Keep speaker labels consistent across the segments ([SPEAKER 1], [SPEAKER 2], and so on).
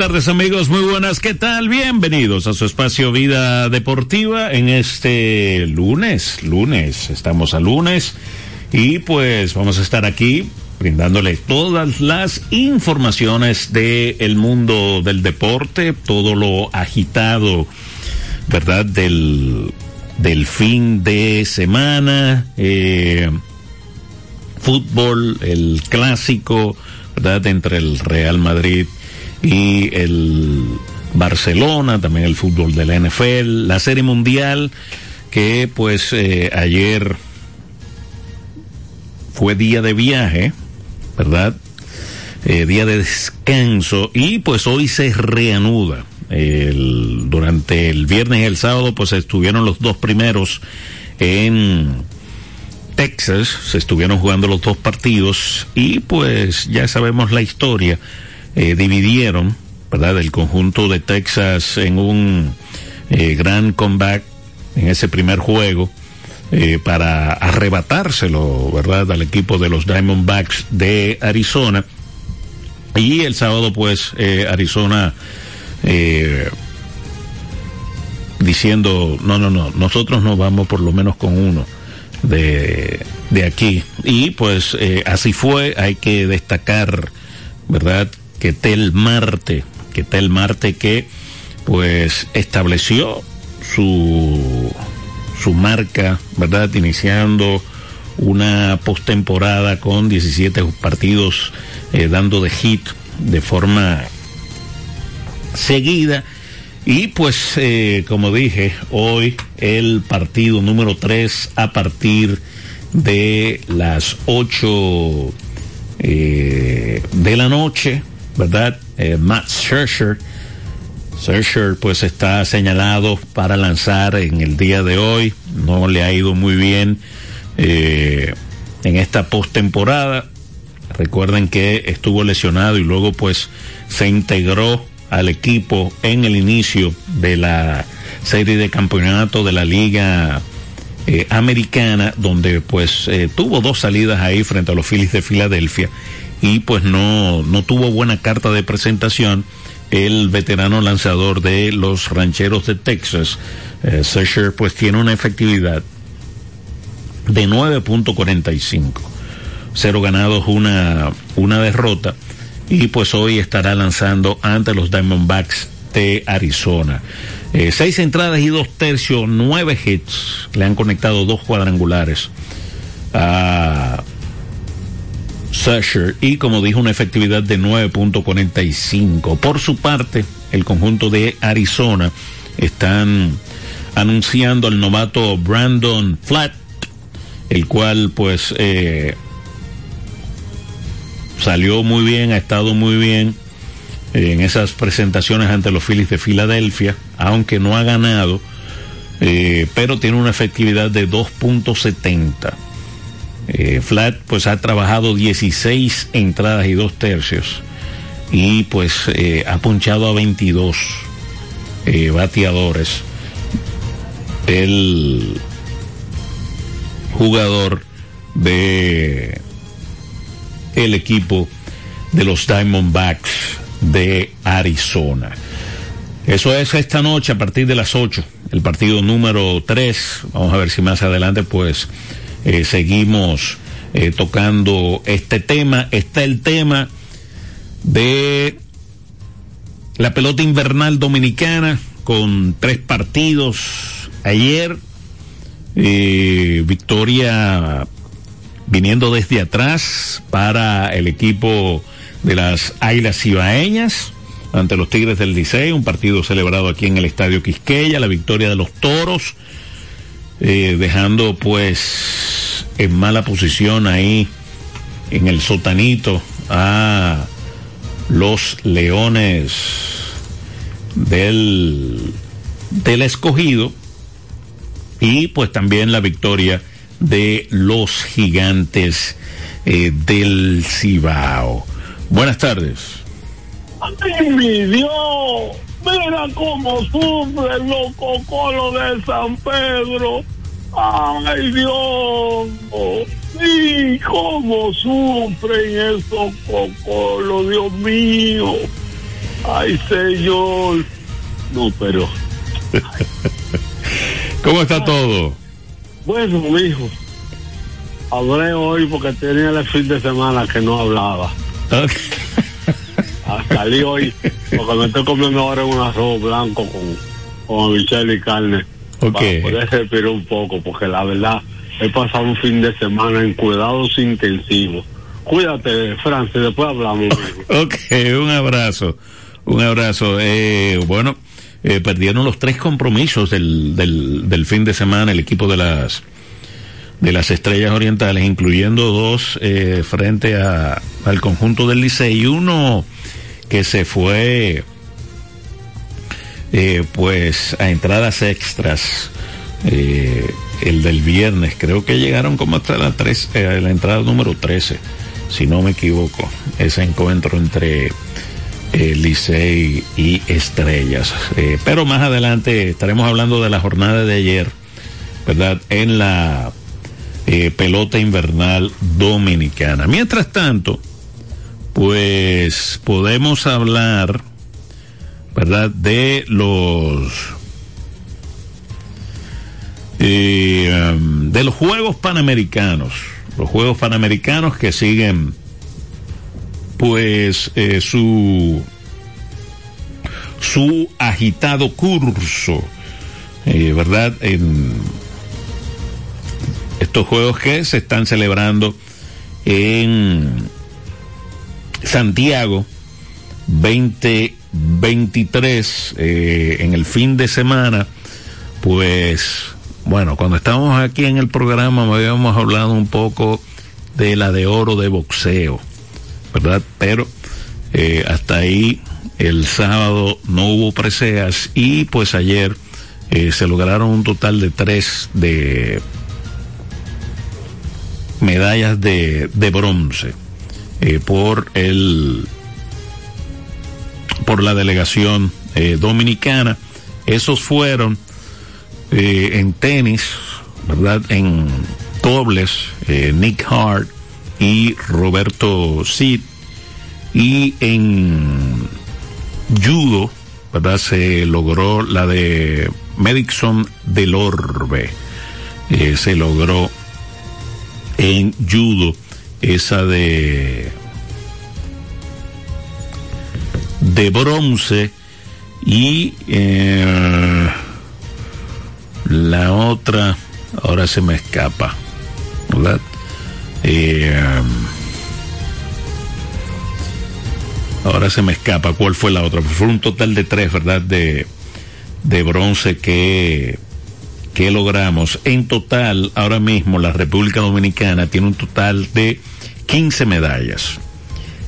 [SPEAKER 1] Tardes amigos, muy buenas, ¿qué tal? Bienvenidos a su espacio Vida Deportiva en este lunes, lunes, estamos a lunes y pues vamos a estar aquí brindándole todas las informaciones del el mundo del deporte, todo lo agitado, ¿verdad? Del, del fin de semana, eh, fútbol, el clásico, ¿verdad? Entre el Real Madrid y el Barcelona, también el fútbol de la NFL, la Serie Mundial, que pues eh, ayer fue día de viaje, ¿verdad? Eh, día de descanso y pues hoy se reanuda. Durante el viernes y el sábado pues estuvieron los dos primeros en Texas, se estuvieron jugando los dos partidos y pues ya sabemos la historia eh, dividieron, ¿verdad? El conjunto de Texas en un eh, gran comeback en ese primer juego eh, para arrebatárselo, ¿verdad? Al equipo de los Diamondbacks de Arizona. Y el sábado, pues, Arizona diciendo, no, no, no, nosotros nos vamos por lo menos con uno de, de aquí. Y pues así fue, hay que destacar, ¿verdad? Que Tel Marte, que Tel Marte que pues estableció su, su marca, ¿verdad? Iniciando una postemporada con 17 partidos eh, dando de hit de forma seguida. Y pues, eh, como dije, hoy el partido número 3 a partir de las 8 eh, de la noche, ¿verdad? Eh, Matt Scherzer. Scherzer pues está señalado para lanzar en el día de hoy. No le ha ido muy bien eh, en esta postemporada. Recuerden que estuvo lesionado y luego pues se integró al equipo en el inicio de la serie de campeonato de la liga eh, americana donde pues tuvo dos salidas ahí frente a los Phillies de Filadelfia y pues no, no tuvo buena carta de presentación el veterano lanzador de los rancheros de Texas. Eh, pues tiene una efectividad de 9.45. Cero ganados, una, una derrota. Y pues hoy estará lanzando ante los Diamondbacks de Arizona. Eh, seis entradas y dos tercios, nueve hits. Le han conectado dos cuadrangulares a Sasher y como dijo una efectividad de 9.45. Por su parte, el conjunto de Arizona están anunciando al novato Brandon Flat, el cual pues eh, salió muy bien, ha estado muy bien en esas presentaciones ante los Phillies de Filadelfia, aunque no ha ganado, eh, pero tiene una efectividad de 2.70. Eh, Flat pues ha trabajado 16 entradas y dos tercios y pues eh, ha punchado a 22 eh, bateadores. El jugador de el equipo de los Diamondbacks de Arizona. Eso es esta noche a partir de las 8, el partido número 3. Vamos a ver si más adelante pues eh, seguimos eh, tocando este tema. Está el tema de la pelota invernal dominicana con tres partidos ayer. Eh, victoria viniendo desde atrás para el equipo de las Águilas Ibaeñas ante los Tigres del Licey, un partido celebrado aquí en el Estadio Quisqueya, la victoria de los Toros eh, dejando pues en mala posición ahí en el sotanito a los leones del, del escogido y pues también la victoria de los gigantes eh, del Cibao. Buenas tardes.
[SPEAKER 2] ¡Ay, Dios! Mira cómo sufren los cocolos de San Pedro. Ay, Dios. Sí, cómo sufren esos cocolos, Dios mío. Ay, señor. No, pero.
[SPEAKER 1] ¿Cómo está todo?
[SPEAKER 2] Bueno, mijo. Hablé hoy porque tenía el fin de semana que no hablaba.
[SPEAKER 1] Ok.
[SPEAKER 2] Ah, Salí hoy porque me estoy comiendo ahora un arroz blanco con, con habichuela y carne.
[SPEAKER 1] Ok.
[SPEAKER 2] Para poder respirar un poco, porque la verdad he pasado un fin de semana en cuidados intensivos. Cuídate, Francis, después hablamos.
[SPEAKER 1] Ok, un abrazo. Un abrazo. Eh, bueno, eh, perdieron los tres compromisos del, del, del fin de semana el equipo de las de las estrellas orientales, incluyendo dos eh, frente a, al conjunto del Licey y uno que se fue eh, pues a entradas extras eh, el del viernes. Creo que llegaron como hasta la, tres, eh, la entrada número 13 si no me equivoco. Ese encuentro entre eh, Licey y Estrellas. Pero más adelante estaremos hablando de la jornada de ayer verdad en la pelota invernal dominicana. Mientras tanto pues podemos hablar ¿verdad? De los eh, um, de los Juegos Panamericanos, los Juegos Panamericanos que siguen pues eh, su su agitado curso, eh, ¿verdad? En estos juegos que se están celebrando en Santiago 2023 eh, en el fin de semana pues bueno cuando estábamos aquí en el programa habíamos hablado un poco de la de oro de boxeo verdad pero eh, hasta ahí el sábado no hubo preseas y pues ayer eh, se lograron un total de tres de medallas de, de bronce eh, por el por la delegación eh, dominicana. Esos fueron eh, en tenis, ¿verdad? En dobles, Nick Hart y Roberto Cid. Y en judo, ¿verdad? Se logró la de Medixon del Orbe. Se logró en judo esa de de bronce y eh, la otra ahora se me escapa ¿verdad? Eh, ahora se me escapa cuál fue la otra fue un total de tres verdad de de bronce que que logramos en total ahora mismo la República Dominicana tiene un total de 15 medallas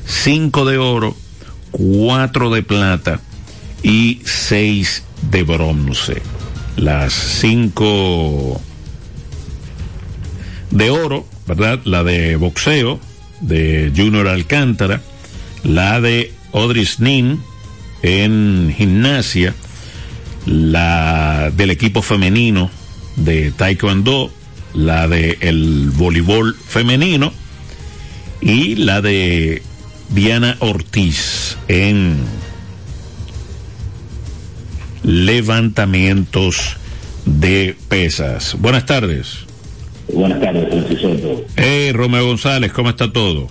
[SPEAKER 1] 5 de oro cuatro de plata y seis de bronce. Las cinco de oro, ¿verdad? La de boxeo de Junior Alcántara, la de Odris Nin en gimnasia, la del equipo femenino de Taekwondo, la de el voleibol femenino y la de Diana Ortiz en levantamientos de pesas. Buenas tardes.
[SPEAKER 3] Buenas tardes, Francisco.
[SPEAKER 1] Hey, Romeo González, ¿cómo está todo?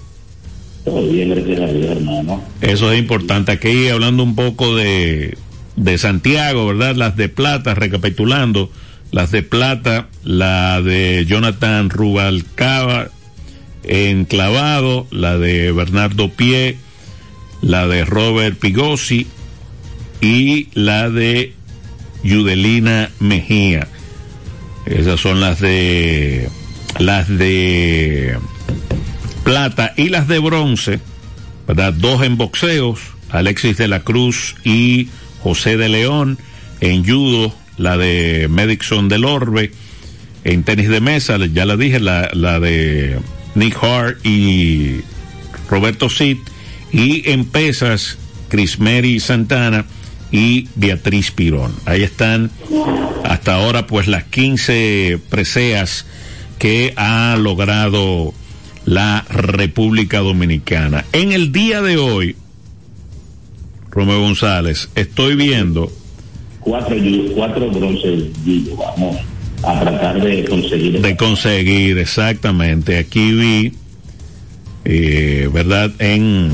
[SPEAKER 3] Todo bien, gracias a Dios, hermano.
[SPEAKER 1] Eso es importante. Aquí hablando un poco de, de Santiago, ¿verdad? Las de plata, recapitulando. Las de plata, la de Jonathan Rubalcaba en clavado, la de Bernardo Pie, la de Robert Pigosi y la de Yudelina Mejía. Esas son las de las de plata y las de bronce, ¿verdad? Dos en boxeos, Alexis de la Cruz y José de León, en judo, la de Medixon del Orbe, en tenis de mesa, ya la dije, la, la de Nick Hart y Roberto Cid, y en pesas, Crismeri Santana y Beatriz Pirón. Ahí están hasta ahora pues las 15 preseas que ha logrado la República Dominicana. En el día de hoy, Romeo González, estoy viendo.
[SPEAKER 3] Cuatro, cuatro bronces, vamos a tratar de conseguir.
[SPEAKER 1] De conseguir, exactamente. Aquí vi, eh, ¿verdad? En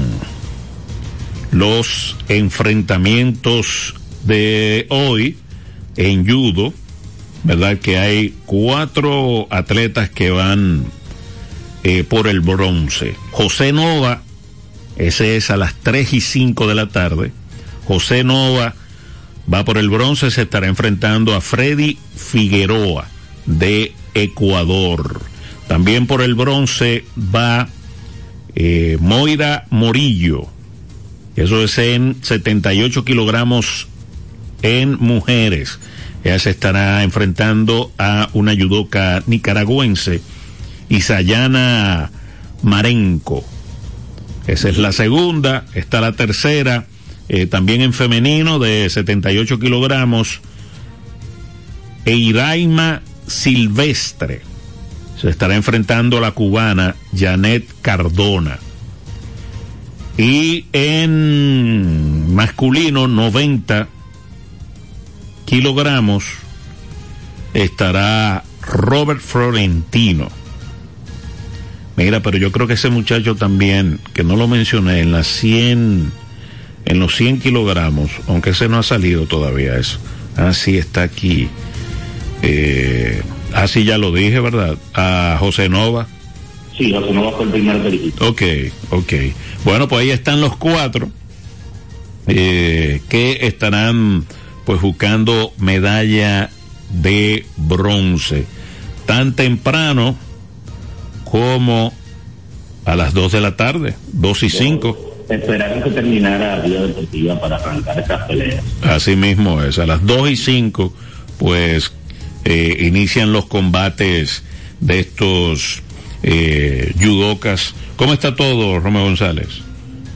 [SPEAKER 1] los enfrentamientos de hoy en judo, ¿verdad? Que hay cuatro atletas que van eh, por el bronce. José Nova, ese es a las 3 y 5 de la tarde. José Nova va por el bronce, se estará enfrentando a Freddy Figueroa de Ecuador. También por el bronce va eh, Moira Morillo. Eso es en 78 kilogramos en mujeres. Ella se estará enfrentando a una judoka nicaragüense, Isayana Marenco. Esa es la segunda. Está la tercera, eh, también en femenino, de 78 kilogramos. Eiraima Silvestre. Se estará enfrentando a la cubana Janet Cardona. Y en masculino, 90 kilogramos, estará Robert Florentino. Mira, pero yo creo que ese muchacho también, que no lo mencioné, en las 100, en los 100 kilogramos, aunque ese no ha salido todavía eso. Así está aquí. Eh, así ya lo dije, ¿verdad? A José Nova.
[SPEAKER 3] Sí, José Nova fue el primer dirigido.
[SPEAKER 1] Ok, ok. Bueno, pues ahí están los cuatro eh, que estarán pues buscando medalla de bronce. Tan temprano como a las 2 de la tarde, 2 y 5.
[SPEAKER 3] Esperaron que terminara la vida deportiva para arrancar esas peleas.
[SPEAKER 1] Así mismo es, a las 2 y 5 pues eh, inician los combates de estos eh, judocas. ¿Cómo está todo, Romeo González?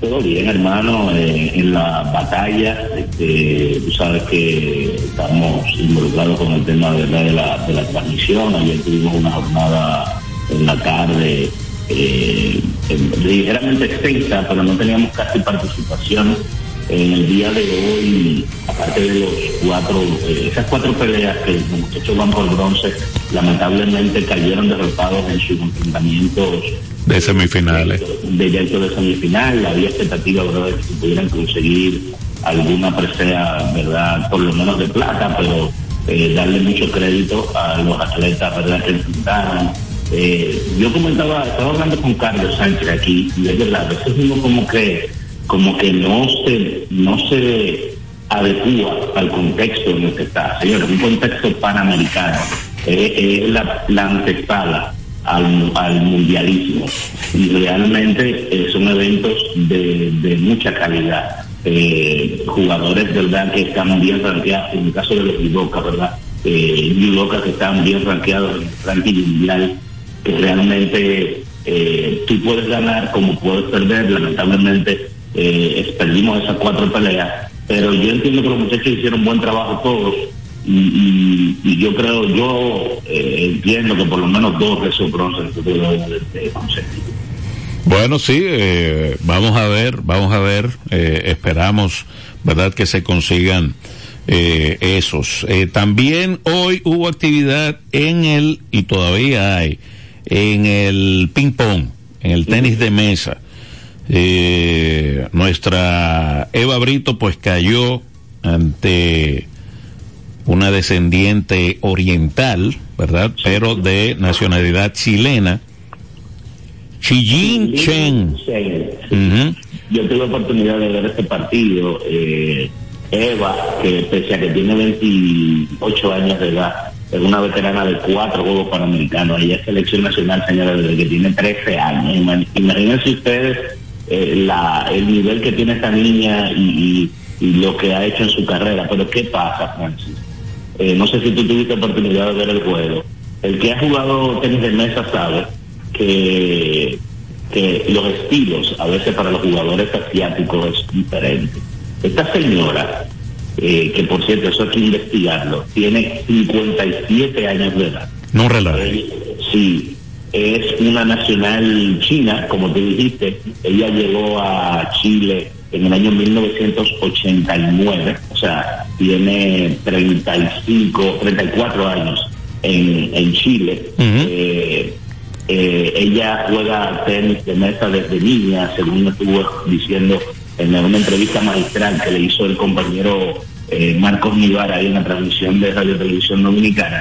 [SPEAKER 3] Todo bien, hermano, eh, en la batalla, este, tú sabes que estamos involucrados con el tema de la, de la transmisión, ayer tuvimos una jornada en la tarde eh, ligeramente extensa, pero no teníamos casi participación. En el día de hoy, aparte de los cuatro, eh, esas cuatro peleas que los muchachos van por bronce, lamentablemente cayeron derrotados en sus enfrentamientos
[SPEAKER 1] de semifinales.
[SPEAKER 3] De dentro de semifinal, había expectativa de que pudieran conseguir alguna presea, ¿verdad? Por lo menos de plata, pero eh, darle mucho crédito a los atletas, ¿verdad? Que enfrentaron. Eh, yo comentaba, estaba hablando con Carlos Sánchez aquí, y es verdad, a veces uno como que, como que no se, no se adecua al contexto en el que está. Señores, un contexto panamericano, es la, la antesala al, mundialismo. Y realmente eh, son eventos de, mucha calidad. Eh, jugadores, ¿verdad?, que están bien rankeados, en el caso de los judoka, ¿verdad? Eh, que están bien rankeados en el ranking mundial, que realmente eh, tú puedes ganar como puedes perder, lamentablemente perdimos esas cuatro peleas, pero yo entiendo que los muchachos hicieron buen trabajo todos y, yo creo, yo eh, entiendo que por lo menos dos de esos bronces.
[SPEAKER 1] Bueno, sí, eh, vamos a ver, vamos a ver, eh, esperamos, ¿verdad?, que se consigan esos. también hoy hubo actividad en el, y todavía hay, en el ping-pong, en el tenis de mesa. nuestra Eva Brito pues cayó ante una descendiente oriental, ¿verdad? Pero de nacionalidad chilena. Chijin Chen.
[SPEAKER 3] Yo tuve oportunidad de ver este partido. Eh, Eva, que pese a que tiene 28 años de edad, es una veterana de cuatro Juegos Panamericanos. Ella es selección nacional, señora, desde que tiene 13 años. Imagínense ustedes eh, la, el nivel que tiene esta niña y, lo que ha hecho en su carrera. Pero ¿qué pasa, Francis? Eh, no sé si tú tuviste oportunidad de ver el juego. El que ha jugado tenis de mesa sabe que, que los estilos a veces para los jugadores asiáticos es diferente. Esta señora, eh, que por cierto eso hay que investigarlo, tiene 57 años de edad.
[SPEAKER 1] No relaja.
[SPEAKER 3] sí, es una nacional china, como te dijiste. Ella llegó a Chile en el año 1989, o sea, tiene 35, 34 años en, en Chile. Eh, eh, ella juega tenis de mesa desde niña, según estuvo diciendo en una entrevista magistral que le hizo el compañero eh, Marcos Nivar ahí en la transmisión de Radio Televisión Dominicana.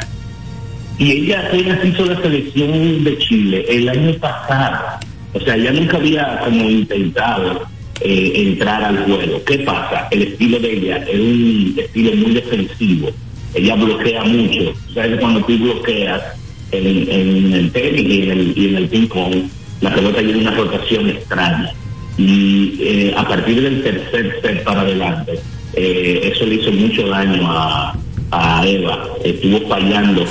[SPEAKER 3] Y ella apenas hizo la selección de Chile el año pasado. O sea, ella nunca había como intentado eh, entrar al juego. ¿Qué pasa? El estilo de ella es un estilo muy defensivo. Ella bloquea mucho. ¿Sabes? Cuando tú bloqueas en, el tenis y en el, y en el ping-pong, la pelota tiene una rotación extraña. Y eh, a partir del tercer set para adelante, eh, eso le hizo mucho daño a, Eva. Estuvo fallando.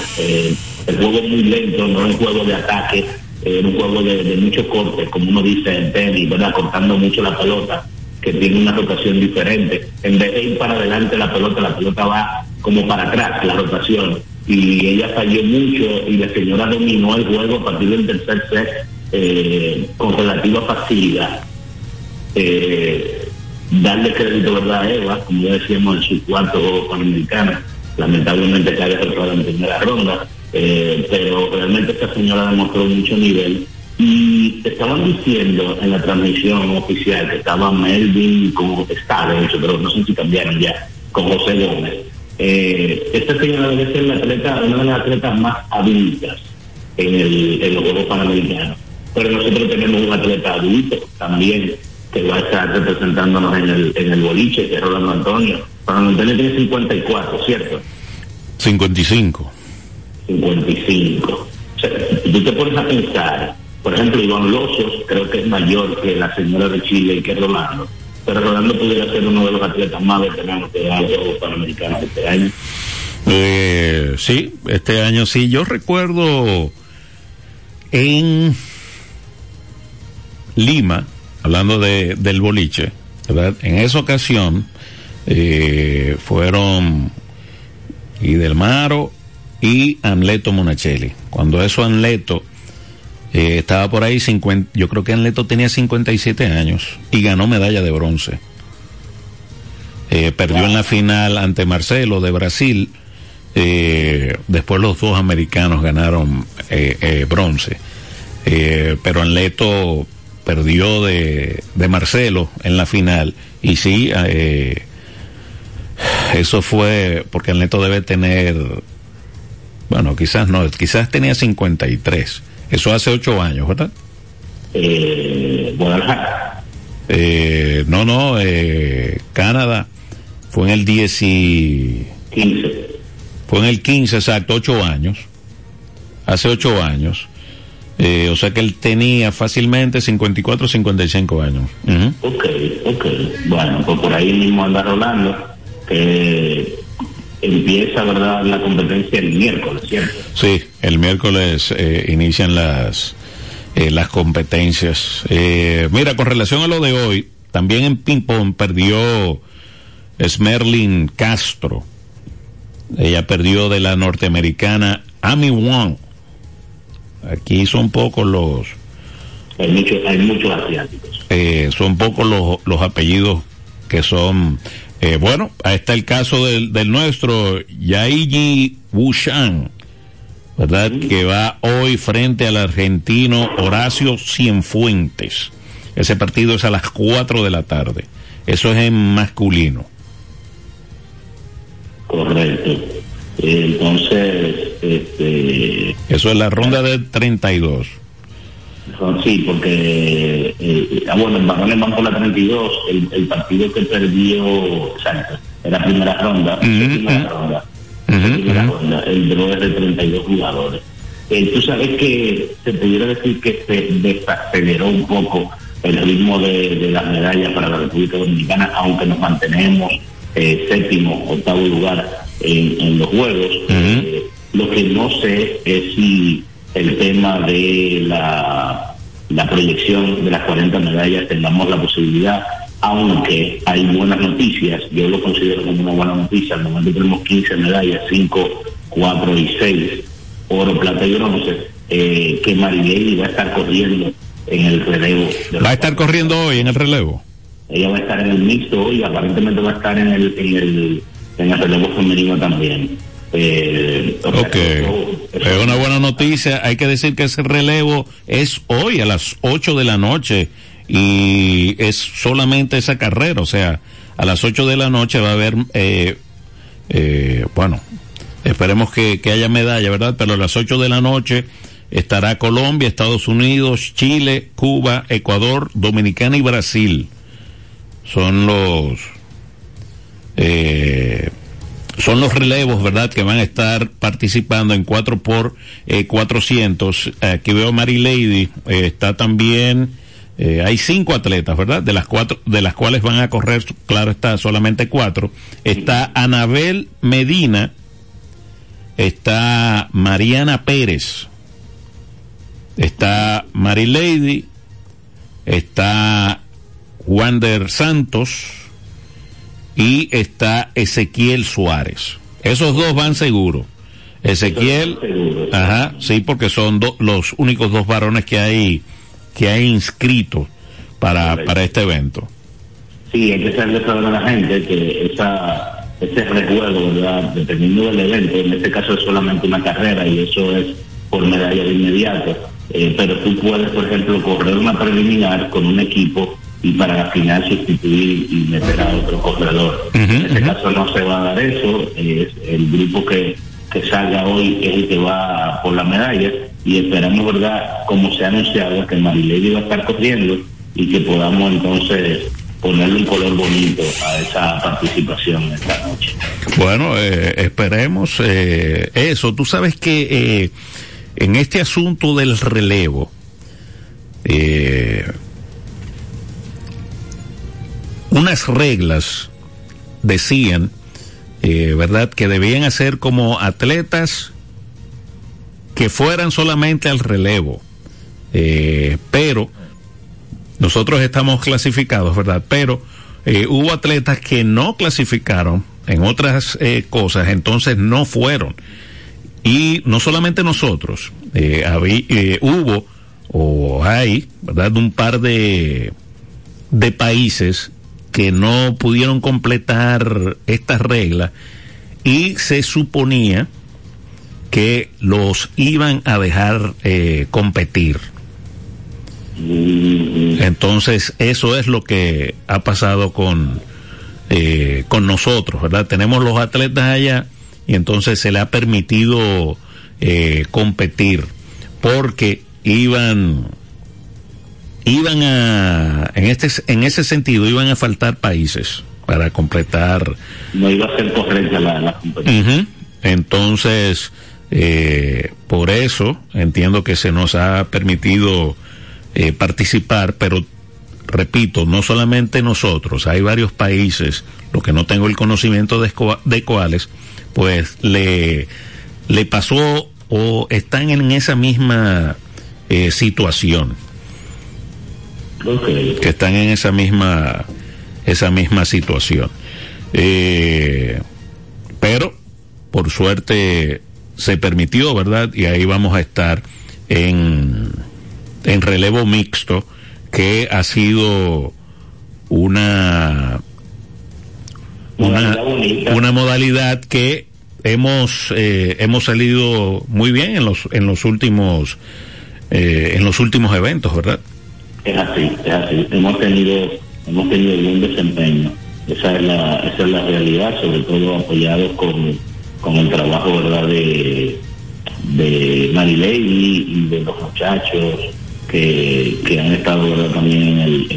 [SPEAKER 3] el juego es muy lento, no es juego de ataque en un juego de, mucho corte, como uno dice en tenis, ¿verdad? Cortando mucho la pelota, que tiene una rotación diferente. En vez de ir para adelante la pelota, la pelota va como para atrás, la rotación. Y ella falló mucho y la señora dominó el juego a partir del tercer set eh, con relativa facilidad. Eh, darle crédito, ¿verdad, a Eva? Como ya decíamos en su cuarto Panamericana, lamentablemente cae derrotada en primera ronda eh, pero realmente esta señora demostró mucho nivel. Y estaban diciendo en la transmisión oficial que estaba Melvin, como está de hecho, pero no sé si cambiaron ya, con José Gómez. Eh, esta señora debe ser la atleta, una de las atletas más adultas en, el, en los Juegos Panamericanos. Pero nosotros tenemos un atleta adulto también que va a estar representándonos en el, en el boliche, que es Rolando Antonio. Rolando Antonio tiene 54, ¿cierto?
[SPEAKER 1] 55.
[SPEAKER 3] 55. O sea, tú te pones a pensar, por ejemplo, Iván Losos creo que es mayor que la señora de Chile y que Rolando, pero Rolando pudiera ser uno de los atletas más veteranos que ha los Panamericanos este año.
[SPEAKER 1] Eh, sí, este año sí. Yo recuerdo en Lima, hablando de, del boliche, ¿verdad? En esa ocasión eh, fueron y del Maro y Anleto Monachelli. Cuando eso Anleto eh, estaba por ahí, 50, yo creo que Anleto tenía 57 años y ganó medalla de bronce. Eh, perdió en la final ante Marcelo de Brasil. Eh, después los dos americanos ganaron bronce. pero Anleto perdió de, de, Marcelo en la final. Y sí, eso fue porque Anleto debe tener bueno, quizás no, quizás tenía 53. Eso hace ocho años, ¿verdad?
[SPEAKER 3] Eh, Guadalajara.
[SPEAKER 1] Eh, no, no, eh, Canadá fue en el 10 y...
[SPEAKER 3] 15.
[SPEAKER 1] Fue en el 15, exacto, ocho años. Hace ocho años. Eh, o sea que él tenía fácilmente 54 55 años.
[SPEAKER 3] Ok, ok. Bueno, pues por ahí mismo anda Rolando, que empieza, ¿verdad?, la competencia el miércoles, ¿cierto?
[SPEAKER 1] Sí, el miércoles eh, inician las, eh, las competencias. Eh, mira, con relación a lo de hoy, también en ping-pong perdió Smerlin Castro. Ella perdió de la norteamericana Amy Wong. Aquí son pocos los...
[SPEAKER 3] Hay, muchos hay muchos asiáticos.
[SPEAKER 1] son pocos los, los apellidos que son eh, bueno, ahí está el caso del, del nuestro Yaiji Wushan, ¿verdad? Que va hoy frente al argentino Horacio Cienfuentes. Ese partido es a las 4 de la tarde. Eso es en masculino.
[SPEAKER 3] Correcto. Entonces, este...
[SPEAKER 1] Eso es la ronda de 32.
[SPEAKER 3] Sí, porque, eh, ah, bueno, en varones van por la 32, el, el partido que perdió, exacto, era primera ronda, primera ronda, primera ronda, el draw es de 32 jugadores. Eh, tú sabes que se pudiera decir que se desaceleró un poco el ritmo de, de las medallas para la República Dominicana, aunque nos mantenemos eh, séptimo, octavo lugar en, en los Juegos. Eh, lo que no sé es si el tema de la, la proyección de las 40 medallas tengamos la posibilidad, aunque hay buenas noticias, yo lo considero como una buena noticia, al momento tenemos 15 medallas, 5, 4 y 6, oro, plata y bronce, eh, que Marilady va a estar corriendo en el relevo.
[SPEAKER 1] ¿Va a estar corriendo hoy en el relevo?
[SPEAKER 3] ella va a estar en el mixto y aparentemente va a estar en el, en el, en el relevo femenino también.
[SPEAKER 1] Eh, ok, es una buena noticia. Hay que decir que ese relevo es hoy a las 8 de la noche y es solamente esa carrera, o sea, a las 8 de la noche va a haber, eh, eh, bueno, esperemos que, que haya medalla, ¿verdad? Pero a las 8 de la noche estará Colombia, Estados Unidos, Chile, Cuba, Ecuador, Dominicana y Brasil. Son los eh, son los relevos, ¿verdad? Que van a estar participando en 4 por eh, 400. Aquí veo Mary Lady, eh, está también, eh, hay cinco atletas, ¿verdad? De las cuatro, de las cuales van a correr, claro está, solamente cuatro. Está Anabel Medina, está Mariana Pérez, está Mary Lady, está Wander Santos y está Ezequiel Suárez. Esos dos van seguros. Ezequiel, ajá, sí, porque son los únicos dos varones que hay que hay inscritos para, para este evento.
[SPEAKER 3] Sí, hay que hacerle saber a la gente que esa, ese recuerdo, ¿verdad? Dependiendo del evento, en este caso es solamente una carrera y eso es por medalla de inmediato. Eh, pero tú puedes, por ejemplo, correr una preliminar con un equipo y para la final sustituir y meter a otro corredor. en este caso no se va a dar eso, es el grupo que, que salga hoy es el que va por la medalla y esperamos, ¿verdad?, como se ha anunciado, que Marilady va a estar corriendo y que podamos entonces ponerle un color bonito a esa participación esta noche.
[SPEAKER 1] Bueno, eh, esperemos eh, eso. Tú sabes que eh, en este asunto del relevo, unas reglas decían, ¿verdad?, que debían hacer como atletas que fueran solamente al relevo. pero nosotros estamos clasificados, ¿verdad? Pero eh, hubo atletas que no clasificaron en otras eh, cosas, entonces no fueron. Y no solamente nosotros, eh, habí, hubo o hay, ¿verdad? Un par de, de países que no pudieron completar estas reglas y se suponía que los iban a dejar competir. Entonces, eso es lo que ha pasado con, eh, con nosotros, ¿verdad? Tenemos los atletas allá y entonces se le ha permitido eh, competir porque iban iban a en este en ese sentido iban a faltar países para completar.
[SPEAKER 3] No iba a ser correcta la, la
[SPEAKER 1] competencia entonces eh, por eso entiendo que se nos ha permitido eh, participar, pero repito, no solamente nosotros, hay varios países, lo que no tengo el conocimiento de, de cuáles, pues le, le pasó o están en esa misma eh, situación. Que están en esa misma, esa misma situación. Eh, pero, por suerte, se permitió, ¿verdad? Y ahí vamos a estar en en relevo mixto, que ha sido una una, una modalidad que hemos eh, hemos salido muy bien en los en los últimos eh, en los últimos eventos, ¿verdad?
[SPEAKER 3] Es así, es así. Hemos tenido hemos tenido buen desempeño. Esa es la esa es la realidad, sobre todo apoyados con, con el trabajo, ¿verdad? de de Marilei y de los muchachos que, han estado también en el,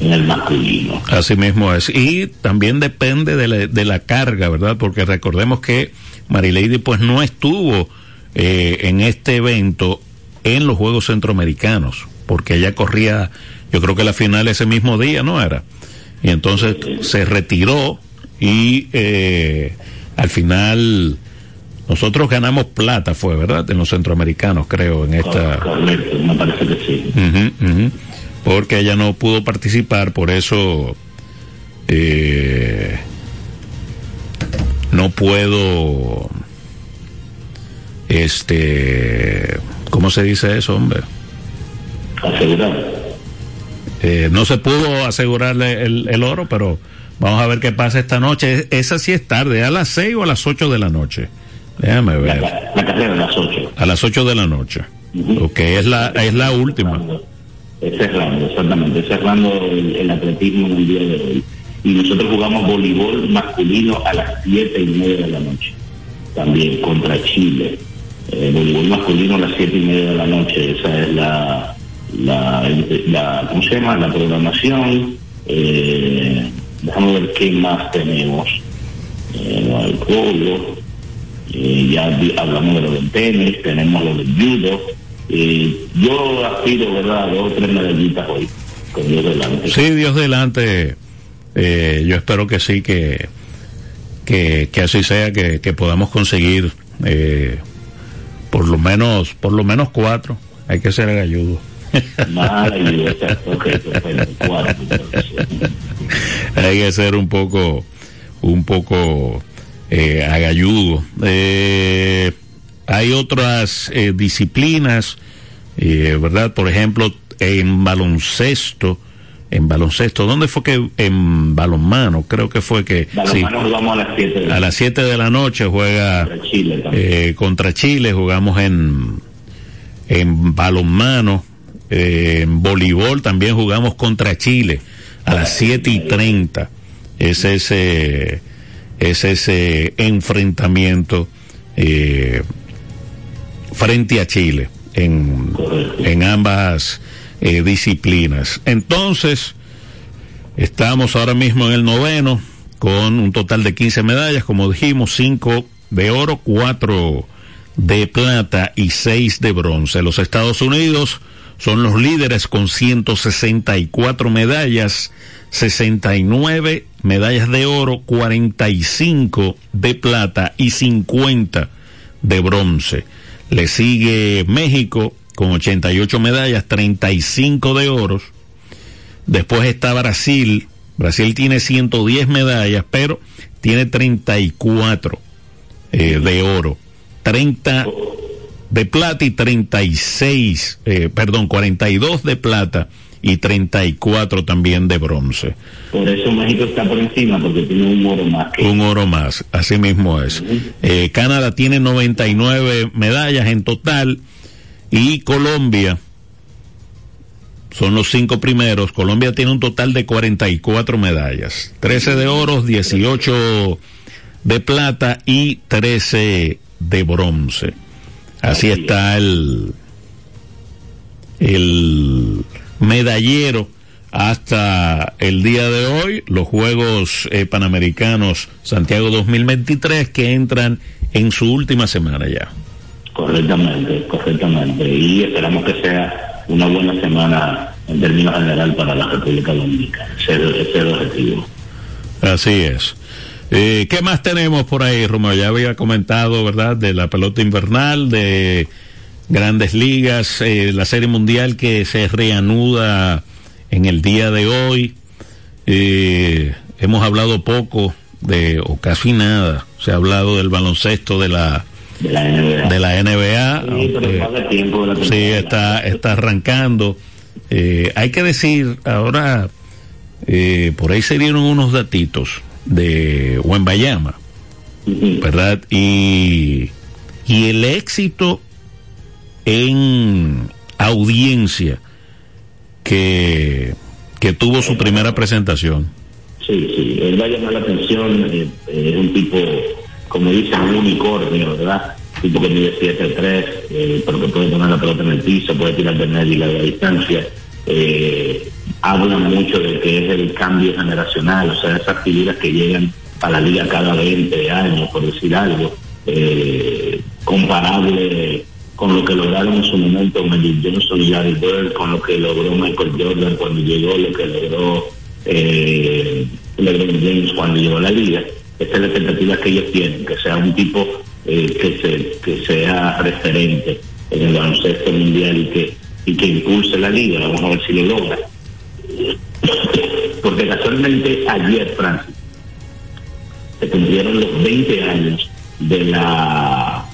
[SPEAKER 3] en el, masculino.
[SPEAKER 1] Así mismo es. Y también depende de la, de la carga, ¿verdad? Porque recordemos que Marileidy pues no estuvo eh, en este evento en los Juegos Centroamericanos, porque ella corría, yo creo que la final ese mismo día, ¿no era? Y entonces se retiró y eh, al final nosotros ganamos plata, fue, ¿verdad? En los centroamericanos, creo, en esta.
[SPEAKER 3] Correcto, me parece que sí.
[SPEAKER 1] Porque ella no pudo participar, por eso. Eh, no puedo. Este. ¿Cómo se dice eso, hombre?
[SPEAKER 3] Asegurar.
[SPEAKER 1] Eh, no se pudo asegurarle el, el, oro, pero vamos a ver qué pasa esta noche. Esa sí es tarde, a las 6 o a las 8 de la noche. Déjame ver.
[SPEAKER 3] La, la carrera a las 8.
[SPEAKER 1] A las 8 de la noche. Uh -huh. Ok, es la, es la última.
[SPEAKER 3] Es cerrando, exactamente, cerrando el, el, atletismo en el día de hoy. Y nosotros jugamos voleibol masculino a las 7 y media de la noche. También contra Chile. Eh, voleibol masculino a las 7 y media de la noche. Esa es la, la, la ¿cómo se llama? La programación. Eh, déjame ver qué más tenemos. Eh, el eh, ya hablamos de lo del tenis, tenemos lo del judo. Eh, yo aspiro, ¿verdad?, dos o tres medallitas hoy, con Dios delante.
[SPEAKER 1] Sí, Dios delante. Eh, yo espero que sí, que, que, así sea, que, podamos conseguir por lo menos por lo menos cuatro. Hay que ser Hay que ser un poco, un poco eh, agalludo. Eh, hay otras eh, disciplinas, eh, ¿verdad? Por ejemplo, en baloncesto, en baloncesto, ¿dónde fue que en balonmano? Creo que fue que
[SPEAKER 3] balonmano sí, jugamos a las 7 de,
[SPEAKER 1] a las 7 de la noche juega
[SPEAKER 3] contra Chile,
[SPEAKER 1] eh, contra Chile, jugamos en en balonmano, eh, en voleibol también jugamos contra Chile a las 7 y 30. Es ese es ese enfrentamiento eh, frente a Chile en, en ambas eh, disciplinas. Entonces, estamos ahora mismo en el noveno con un total de 15 medallas, como dijimos, 5 de oro, 4 de plata y 6 de bronce. Los Estados Unidos son los líderes con 164 medallas, 69 medallas de oro, 45 de plata y 50 de bronce. Le sigue México con 88 medallas, 35 de oros. Después está Brasil. Brasil tiene 110 medallas, pero tiene 34 eh, de oro. 30 de plata y 36, eh, perdón, 42 de plata y 34 también de bronce.
[SPEAKER 3] Por eso México está por encima, porque tiene un oro más. Que...
[SPEAKER 1] Un oro más, así mismo es. Uh -huh. eh, Canadá tiene 99 medallas en total y Colombia son los cinco primeros. Colombia tiene un total de 44 medallas, 13 de oro, 18 de plata y 13 de bronce. Así está el el medallero hasta el día de hoy, los Juegos eh, Panamericanos Santiago 2023 que entran en su última semana ya.
[SPEAKER 3] Correctamente, correctamente. Y esperamos que sea una buena semana en términos general para la República Dominicana. Ese es el objetivo.
[SPEAKER 1] Así es. Eh, ¿Qué más tenemos por ahí, Romero? Ya había comentado, ¿verdad?, de la pelota invernal, de grandes ligas, eh, la serie mundial que se reanuda en el día de hoy. Eh, hemos hablado poco de, o casi nada, se ha hablado del baloncesto de la,
[SPEAKER 3] de la NBA.
[SPEAKER 1] De la NBA
[SPEAKER 3] sí, pero tiempo de la
[SPEAKER 1] sí está, está arrancando. Eh, hay que decir, ahora, eh, por ahí se dieron unos datitos de Wembayama, uh -huh. ¿verdad? Y, y el éxito en audiencia que, que tuvo su primera presentación.
[SPEAKER 3] Sí, sí, él va a llamar la atención, eh, es un tipo, como dicen, un unicornio, ¿verdad? tipo que mide 7-3, eh, pero que puede poner la pelota en el piso, puede tirar de y larga distancia. Eh, habla mucho de que es el cambio generacional, o sea, esas figuras que llegan a la liga cada 20 años, por decir algo, eh, comparable con lo que lograron en su momento Magic Johnson y Larry Bird, con lo que logró Michael Jordan cuando llegó, lo que logró eh, LeBron James cuando llegó a la liga. Esta es la expectativa que ellos tienen, que sea un tipo eh, que, se, que sea referente en el baloncesto mundial y que, y que impulse la liga. Vamos a ver si lo logra. Porque casualmente ayer, Francis, se cumplieron los 20 años de la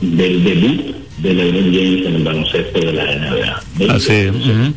[SPEAKER 3] del debut de LeBron James en el baloncesto de la NBA.
[SPEAKER 1] Así, uh -huh.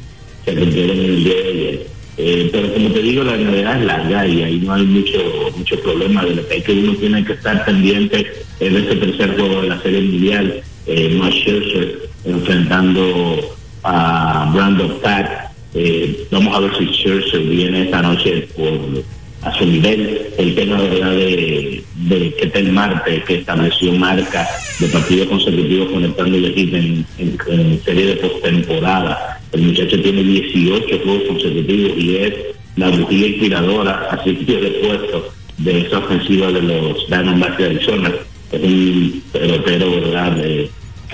[SPEAKER 3] se cumplieron el día de ayer. Eh, pero como te digo, la novedad es larga y ahí no hay mucho mucho problema. De lo que, hay que uno tiene que estar pendiente en este tercer juego de la Serie Mundial. Eh, Max Scherzer enfrentando a Brandon Pack. Eh, vamos a ver si Scherzer viene esta noche por a su nivel. El tema verdad de, de que el Marte, que estableció marca de partidos consecutivos conectando el equipo en, en serie de postemporada el muchacho tiene 18 juegos consecutivos y es la bujía inspiradora, así que de puesto de esa ofensiva de los Diamondbacks de Arizona. Es un pelotero, ¿verdad?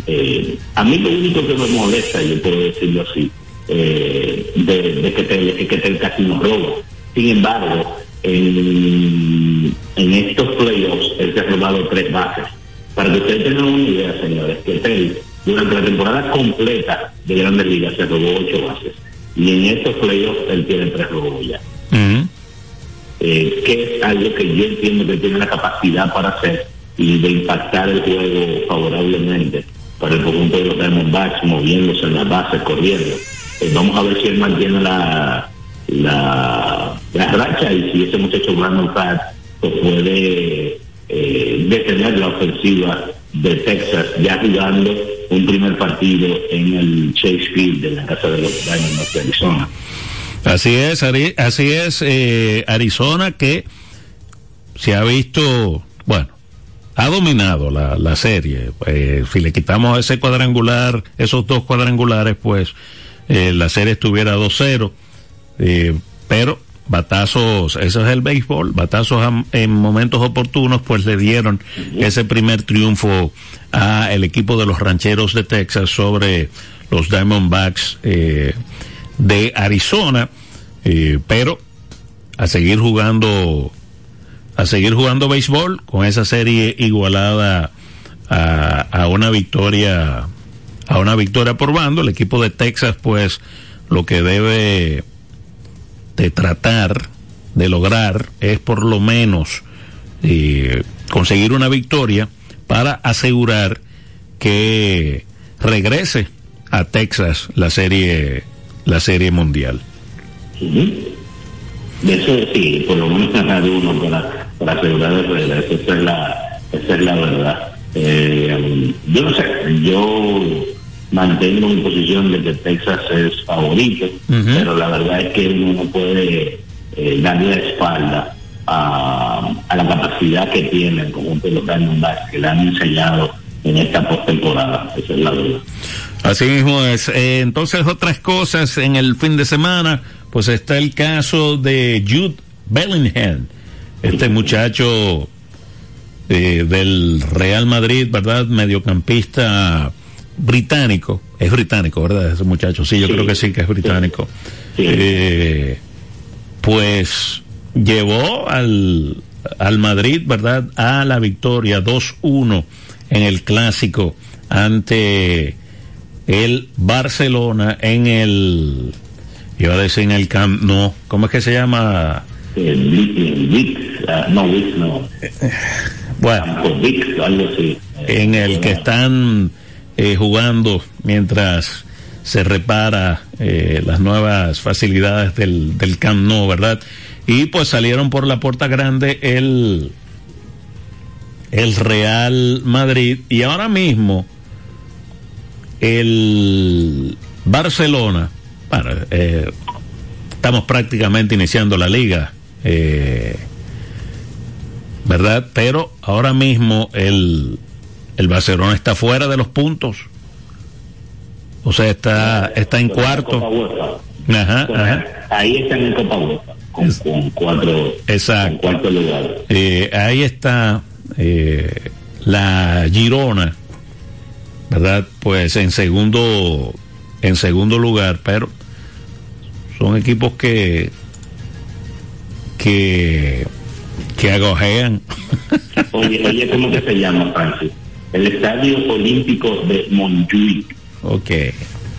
[SPEAKER 3] Eh, a mí lo único que me molesta, yo puedo decirlo así, eh, de, que, te, que te casi nos roba. Sin embargo, en, en estos playoffs, él se ha robado tres bases. Para que ustedes tengan una idea, señores, que Tel durante la temporada completa de Grandes Ligas se robó ocho bases. Y en estos playoffs él tiene tres robos ya. Eh, que es algo que yo entiendo que tiene la capacidad para hacer y de impactar el juego favorablemente para el conjunto de los Diamondbacks, moviéndose en las bases, corriendo. Eh, vamos a ver si él mantiene la, la, la racha y si ese muchacho Brandon Fat pues puede eh, detener la ofensiva de Texas ya jugando un primer partido en el Chase Field de la casa de los Diamondbacks de Arizona.
[SPEAKER 1] Así es, así es, eh, Arizona que se ha visto, bueno, ha dominado la, la serie. Eh, si le quitamos ese cuadrangular, esos dos cuadrangulares, pues eh, la serie estuviera 2-0. Eh, pero batazos, eso es el béisbol, batazos en momentos oportunos, pues le dieron ese primer triunfo a el equipo de los rancheros de Texas sobre los Diamondbacks eh, de Arizona, eh, pero a seguir jugando, a seguir jugando béisbol con esa serie igualada a, a una victoria, a una victoria por bando, el equipo de Texas, pues lo que debe de tratar de lograr es por lo menos eh, conseguir una victoria para asegurar que regrese a Texas la serie la serie mundial.
[SPEAKER 3] Eso sí, por lo menos tratar uno para, para asegurar el regreso, esa es la, esa es la verdad. Eh, yo no sé, yo mantengo mi posición de que Texas es favorito, pero la verdad es que uno no puede eh, darle la espalda a, la capacidad que tiene el conjunto de los Diamondbacks que le han enseñado en esta postemporada. Esa es la verdad.
[SPEAKER 1] Así mismo es. Eh, entonces, otras cosas en el fin de semana, pues está el caso de Jude Bellingham, este muchacho eh, del Real Madrid, ¿verdad? Mediocampista británico, es británico, ¿verdad? Ese muchacho, sí, yo creo que sí que es británico. Eh, pues llevó al, al Madrid, ¿verdad? A la victoria 2-1 en el clásico ante el Barcelona en el, iba a decir en el Camp, no, ¿cómo es que se llama?
[SPEAKER 3] Ah, no, no.
[SPEAKER 1] Bueno, algo así. En el que están eh, jugando mientras se repara eh, las nuevas facilidades del, del Camp Nou, ¿verdad? Y pues salieron por la puerta grande el, el Real Madrid y ahora mismo el Barcelona, bueno, eh, estamos prácticamente iniciando la liga, ¿verdad? Pero ahora mismo el, el Barcelona está fuera de los puntos. O sea, está, está en cuarto.
[SPEAKER 3] Ajá, ajá. Ahí está en el Copa UEFA, con, con, cuatro,
[SPEAKER 1] Exacto.
[SPEAKER 3] cuarto lugar.
[SPEAKER 1] Eh, ahí está eh, la Girona, ¿verdad? Pues en segundo, en segundo lugar, pero son equipos que que que agojean.
[SPEAKER 3] Oye, oye, ¿cómo que se llama, Francis? El Estadio Olímpico de Montjuic.
[SPEAKER 1] Ok.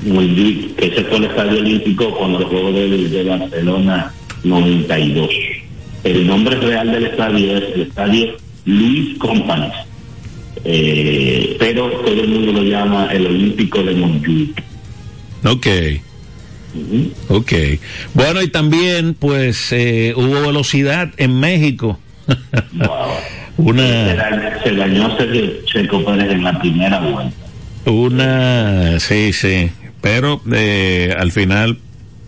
[SPEAKER 3] Montjuic, que ese fue el Estadio Olímpico cuando jugó de, de Barcelona 92. El nombre real del estadio es el Estadio Luis Companys. Eh, pero todo el mundo lo llama el Olímpico de Montjuic.
[SPEAKER 1] Ok. Ok. Bueno, y también, pues, eh, hubo velocidad en México.
[SPEAKER 3] Una... Se dañó Checo Pérez en la primera vuelta.
[SPEAKER 1] Una, sí, sí. Pero eh, al final,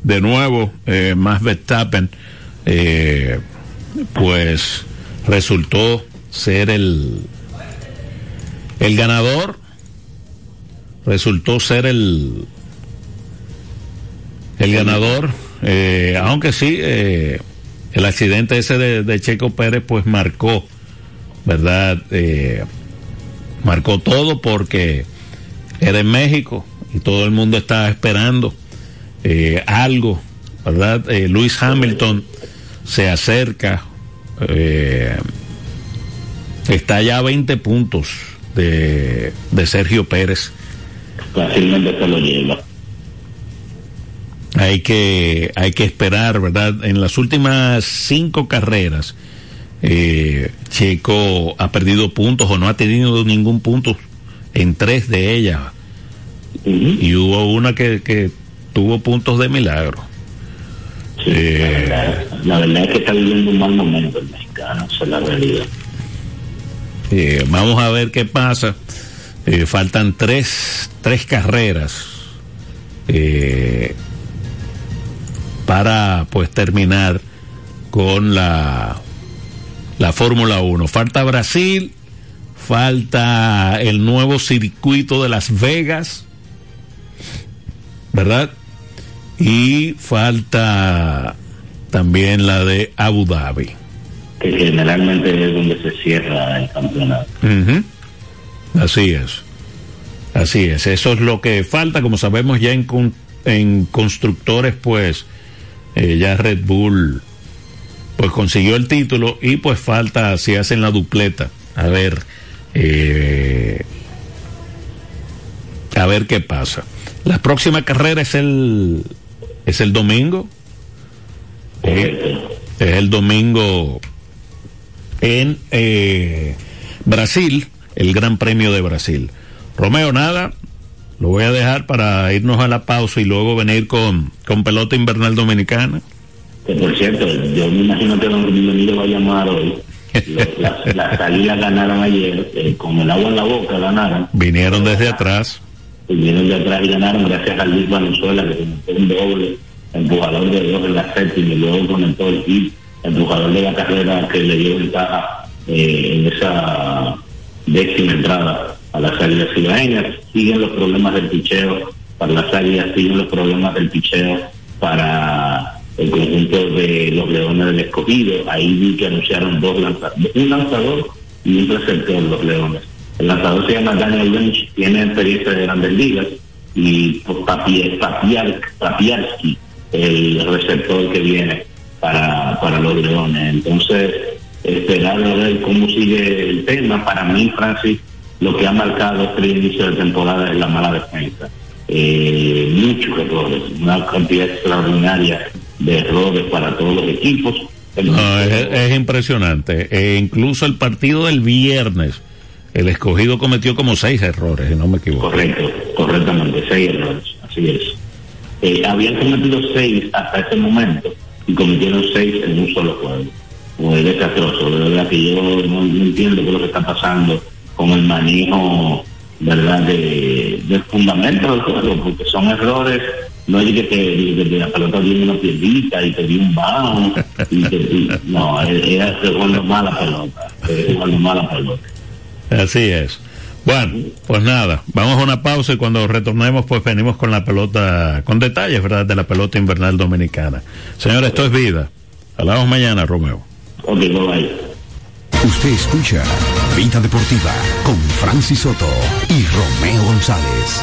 [SPEAKER 1] de nuevo, eh, más Verstappen, eh, pues resultó ser el, el ganador, resultó ser el, el ganador, eh, aunque sí, eh, el accidente ese de, Checo Pérez pues marcó, ¿verdad? Eh, marcó todo porque era en México y todo el mundo estaba esperando algo, ¿verdad? Luis Hamilton se acerca, está ya a 20 puntos de, de Sergio Pérez.
[SPEAKER 3] Fácilmente se lo lleva
[SPEAKER 1] hay que, hay que esperar, ¿verdad? En las últimas cinco carreras, eh, Checo ha perdido puntos o no ha tenido ningún punto en tres de ellas. Y hubo una que, que tuvo puntos de milagro.
[SPEAKER 3] Eh, la, verdad, es que está viviendo un mal momento el mexicano, esa es la realidad.
[SPEAKER 1] Eh, vamos a ver qué pasa. faltan tres, tres carreras. Eh, para pues terminar con la, la Fórmula 1. Falta Brasil, falta el nuevo circuito de Las Vegas, ¿verdad? Y falta también la de Abu Dhabi.
[SPEAKER 3] Que generalmente es donde se cierra el campeonato.
[SPEAKER 1] Así es. Así es. Eso es lo que falta. Como sabemos ya en, en constructores, pues eh, ya Red Bull pues consiguió el título y pues falta si hacen la dupleta a ver eh, a ver qué pasa. La próxima carrera es el es el domingo. Eh, es el domingo en Brasil el Gran Premio de Brasil. Romeo nada lo voy a dejar para irnos a la pausa y luego venir con, con pelota invernal dominicana.
[SPEAKER 3] Que por cierto, yo me imagino que don Bienvenido va a llamar hoy. Las la salidas ganaron ayer, eh, con el agua en la boca ganaron.
[SPEAKER 1] Vinieron desde atrás.
[SPEAKER 3] Vinieron de atrás y ganaron gracias a Luis Valenzuela, que conectó un doble, empujador de dos en la séptima y luego conectó el hit, empujador de la carrera que le dio ventaja eh, en esa décima entrada a las águilas ciudadanas, siguen los problemas del picheo para las águilas, siguen los problemas del picheo para el conjunto de los leones del escogido. Ahí vi que anunciaron dos lanzadores, un lanzador y un receptor los leones. El lanzador se llama Daniel Lynch, tiene experiencia de grandes ligas y Papiarski, el receptor que viene para, para los leones. Entonces, esperar a ver cómo sigue el tema. Para mí, Francis, lo que ha marcado este inicio de temporada es la mala defensa. Eh, muchos errores, una cantidad extraordinaria de errores para todos los equipos.
[SPEAKER 1] es, impresionante. E incluso el partido del viernes, el escogido cometió como seis errores, si no me equivoco.
[SPEAKER 3] Correcto, correctamente, seis errores, así es. Eh, habían cometido seis hasta ese momento y cometieron seis en un solo juego. Muy desastroso, de verdad que yo no, no entiendo qué es lo que está pasando con el manejo verdad de, del fundamento del juego porque son errores no es que, te, la pelota tiene una piedrita y te dio un bajo y te, no era jugando mala pelota jugando mala pelota
[SPEAKER 1] así es bueno, pues nada, vamos a una pausa y cuando retornemos pues venimos con la pelota, con detalles, ¿verdad? De la pelota invernal dominicana. Señores, esto es vida. Hablamos mañana, Romeo.
[SPEAKER 3] Ok, bye.
[SPEAKER 4] Usted escucha Vida Deportiva con Francis Soto y Romeo González.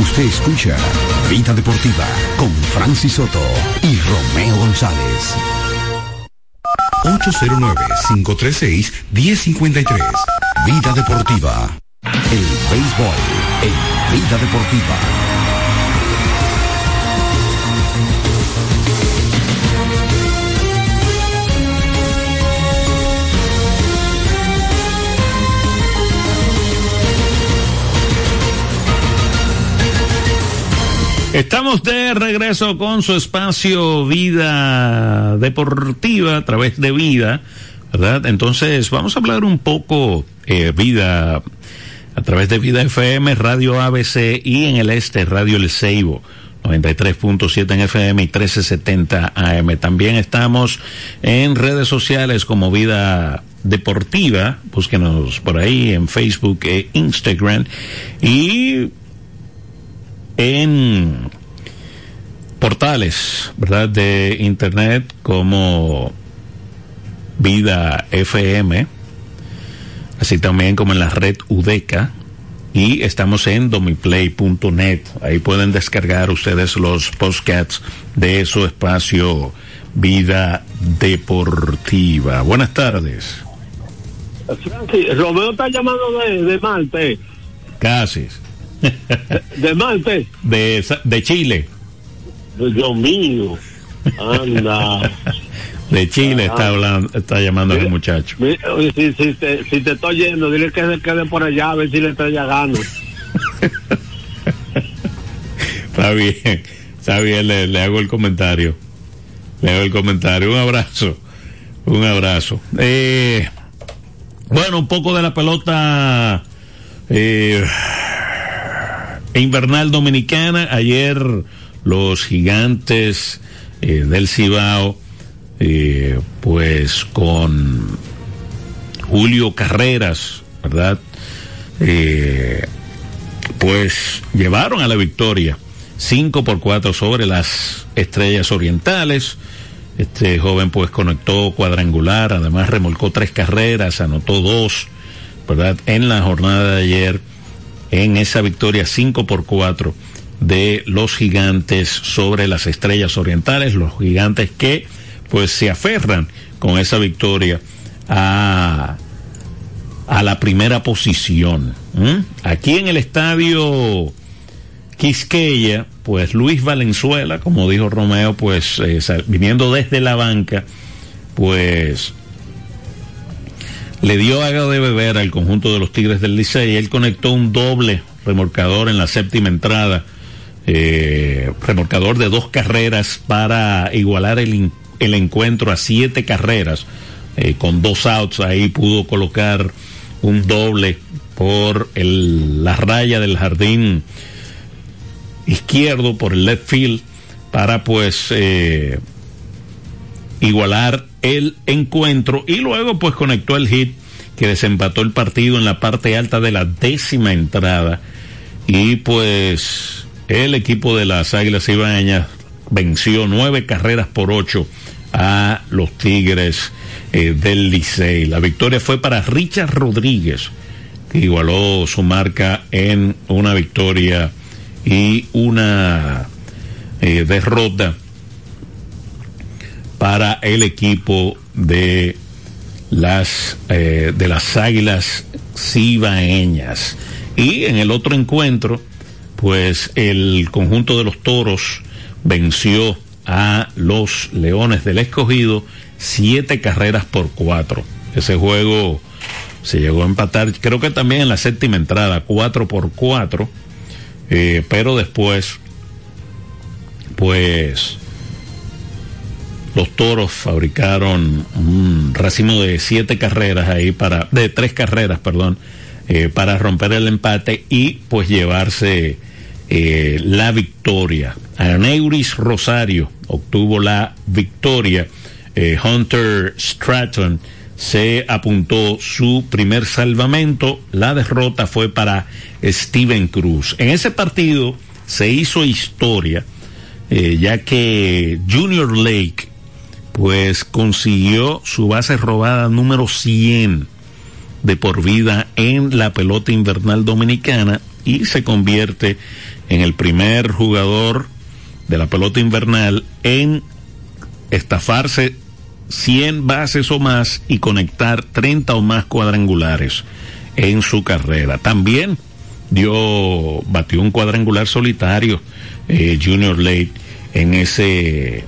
[SPEAKER 4] Usted escucha Vida Deportiva con Francis Soto y Romeo González. 809-536-1053. Vida Deportiva. El béisbol en Vida Deportiva.
[SPEAKER 1] Estamos de regreso con su espacio Vida Deportiva a través de Vida, ¿verdad? Entonces vamos a hablar un poco eh, Vida a través de Vida FM, Radio ABC y en el este Radio El Ceibo. 93.7 en FM y 1370 AM. También estamos en redes sociales como Vida Deportiva. Búsquenos por ahí en Facebook e Instagram. Y en portales, ¿verdad? De internet como Vida FM, así también como en la red UDECA y estamos en domiplay.net. Ahí pueden descargar ustedes los podcasts de su espacio Vida Deportiva. Buenas tardes.
[SPEAKER 2] Francis, Romeo está llamando de, de Marte.
[SPEAKER 1] Casi.
[SPEAKER 2] De Marte.
[SPEAKER 1] De, de Chile.
[SPEAKER 2] Dios mío. Anda.
[SPEAKER 1] De Chile está hablando, está llamando el muchacho.
[SPEAKER 2] Oye, si, si, te, si te estoy yendo, dile que se quede por allá a ver si le está llegando.
[SPEAKER 1] está bien, está bien, le, le, hago el comentario. Le hago el comentario. Un abrazo, un abrazo. Eh, bueno, un poco de la pelota eh, invernal dominicana. Ayer los gigantes eh, del Cibao, eh, pues con Julio Carreras, ¿verdad? Eh, pues llevaron a la victoria 5 por 4 sobre las estrellas orientales. Este joven pues conectó cuadrangular, además remolcó tres carreras, anotó dos, ¿verdad? En la jornada de ayer, en esa victoria 5 por 4 de los gigantes sobre las estrellas orientales, los gigantes que pues se aferran con esa victoria a, a la primera posición. Aquí en el estadio Quisqueya, pues Luis Valenzuela, como dijo Romeo, pues eh, viniendo desde la banca, pues le dio agua de beber al conjunto de los Tigres del Licey. Él conectó un doble remolcador en la séptima entrada, eh, remolcador de dos carreras para igualar el, el encuentro a siete carreras. Eh, con dos outs ahí pudo colocar un doble por el, la raya del jardín izquierdo por el left field para pues eh, igualar el encuentro y luego pues conectó el hit que desempató el partido en la parte alta de la décima entrada y pues el equipo de las Águilas Ibañas venció nueve carreras por ocho a los Tigres eh, del Licey. La victoria fue para Richard Rodríguez, que igualó su marca en una victoria y una eh, derrota para el equipo de las eh, de las Águilas Cibaeñas. Y en el otro encuentro, pues el conjunto de los Toros venció a los Leones del Escogido siete carreras por cuatro. Ese juego se llegó a empatar, creo que también en la séptima entrada, cuatro por cuatro, eh, pero después, pues, los toros fabricaron un racimo de siete carreras ahí para, de tres carreras, perdón, eh, para romper el empate y pues llevarse eh, la victoria. Aneuris Rosario obtuvo la victoria. Eh, Hunter Stratton se apuntó su primer salvamento. La derrota fue para Steven Cruz. En ese partido se hizo historia, ya que Junior Lake pues consiguió su base robada número 100 de por vida en la pelota invernal dominicana y se convierte en el primer jugador de la pelota invernal en estafarse 100 bases o más y conectar 30 o más cuadrangulares en su carrera. También dio, batió un cuadrangular solitario eh, Junior Late en ese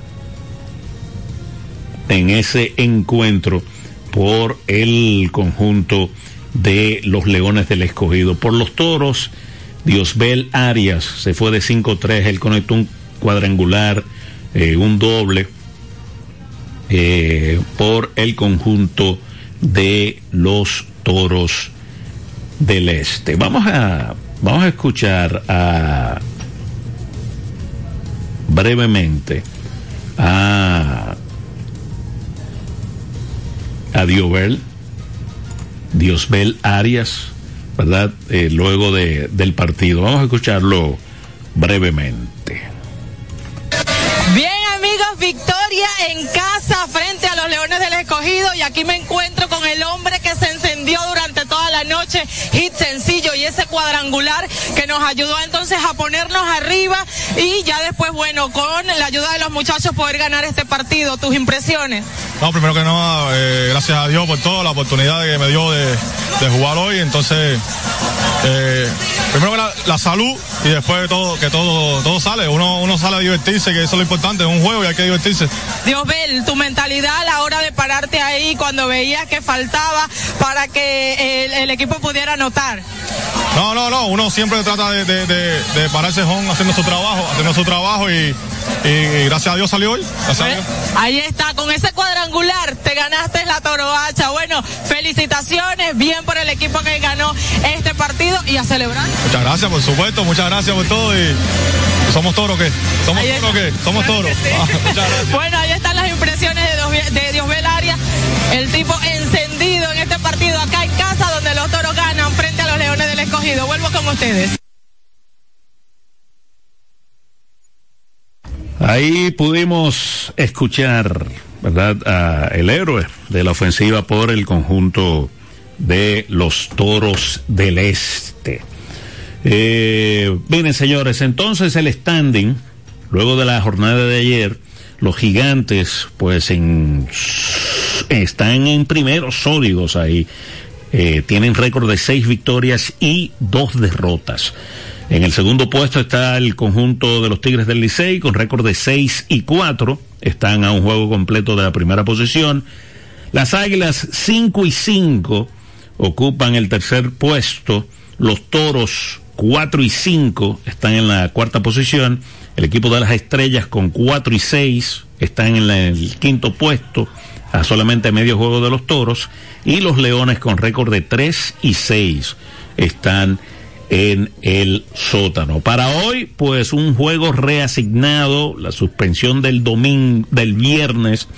[SPEAKER 1] en ese encuentro por el conjunto de los Leones del Escogido. Por los Toros, Diosbel Arias se fue de 5-3, él conectó un cuadrangular, eh, un doble eh, por el conjunto de los Toros del Este. Vamos a, vamos a escuchar a brevemente a a Diosbel, Diosbel Arias, ¿verdad? Eh, luego de, del partido. Vamos a escucharlo brevemente.
[SPEAKER 5] Bien amigos, victoria en casa frente a los Leones del Escogido y aquí me encuentro con el hombre que se encendió durante la noche, hit sencillo y ese cuadrangular que nos ayudó entonces a ponernos arriba y ya después, bueno, con la ayuda de los muchachos poder ganar este partido. ¿Tus impresiones?
[SPEAKER 6] No, primero que nada, eh, gracias a Dios por toda la oportunidad que me dio de, de jugar hoy. Entonces, eh, primero que la, la, salud y después todo, que todo, todo sale. Uno, uno sale a divertirse, que eso es lo importante, es un juego y hay que divertirse.
[SPEAKER 5] Diosbel, tu mentalidad a la hora de pararte ahí cuando veías que faltaba para que el, el equipo pudiera anotar.
[SPEAKER 6] No, no, no, uno siempre trata de, de, de, de pararse home haciendo su trabajo, haciendo su trabajo y, y, gracias a Dios salió hoy.
[SPEAKER 5] Ahí está, con ese cuadrangular te ganaste la torobacha. Bueno, felicitaciones, bien por el equipo que ganó este partido y a celebrar.
[SPEAKER 6] Muchas gracias, por supuesto, muchas gracias por todo y somos toros que somos toros que somos.
[SPEAKER 5] Sí. Ah, bueno, ahí están las impresiones de, Dios, de Diosbel Arias, el tipo encendido en este partido acá en casa donde los toros ganan frente a los Leones del Escogido. Vuelvo con ustedes.
[SPEAKER 1] Ahí pudimos escuchar, ¿verdad?, a el héroe de la ofensiva por el conjunto de los toros del este. Eh, miren, señores, entonces el standing, luego de la jornada de ayer, los gigantes, pues en, están en primeros sólidos ahí. Eh, tienen récord de seis victorias y dos derrotas. En el segundo puesto está el conjunto de los Tigres del Licey con récord de 6 y 4. Están a un juego completo de la primera posición. Las Águilas 5 y 5 ocupan el tercer puesto. Los Toros 4 y 5 están en la cuarta posición. El equipo de las Estrellas con 4 y 6 están en el quinto puesto a solamente medio juego de los Toros. Y los Leones con récord de 3 y 6 están en el sótano. Para hoy, pues un juego reasignado, la suspensión del domingo, del viernes,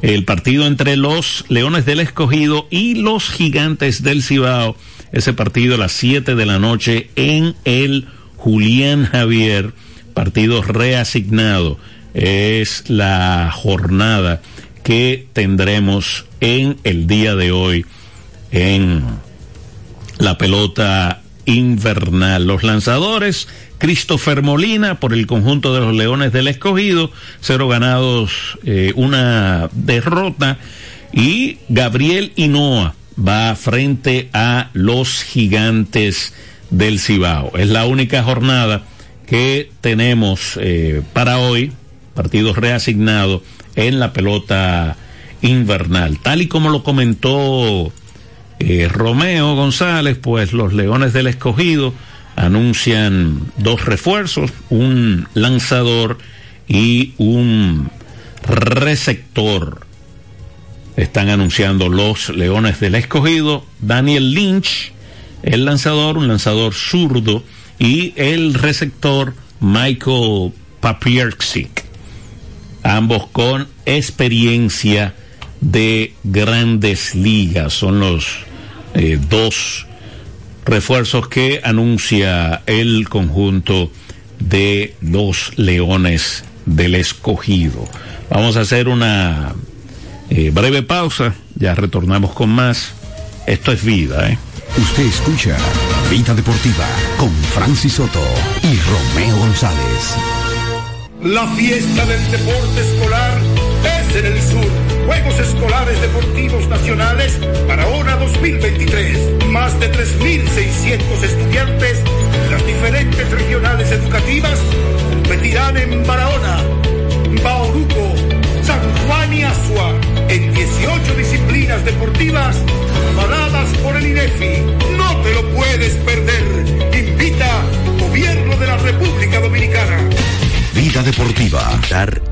[SPEAKER 1] el partido entre los Leones del Escogido y los Gigantes del Cibao, ese partido a las 7 de la noche en el Julián Javier, partido reasignado. Es la jornada que tendremos en el día de hoy en la pelota invernal. Los lanzadores, Christopher Molina por el conjunto de los Leones del Escogido, cero ganados, eh, una derrota, y Gabriel Hinoa va frente a los gigantes del Cibao. Es la única jornada que tenemos eh, para hoy, partido reasignado en la pelota invernal. Tal y como lo comentó eh, Romeo González, pues los Leones del Escogido anuncian dos refuerzos, un lanzador y un receptor. Están anunciando los Leones del Escogido, Daniel Lynch, el lanzador, un lanzador zurdo, y el receptor Michael Papierczyk, ambos con experiencia de grandes ligas. Son los eh, dos refuerzos que anuncia el conjunto de los Leones del Escogido. Vamos a hacer una eh, breve pausa, ya retornamos con más. Esto es vida, ¿eh?
[SPEAKER 4] Usted escucha Vida Deportiva con Francis Soto y Romeo González.
[SPEAKER 7] La fiesta del deporte escolar es en el sur Juegos Escolares Deportivos Nacionales para ONA 2023. Más de 3.600 estudiantes de las diferentes regionales educativas competirán en Barahona, Bauruco, San Juan y Asua en 18 disciplinas deportivas avaladas por el INEFI. No te lo puedes perder. Invita Gobierno de la República Dominicana.
[SPEAKER 8] Vida deportiva. Dar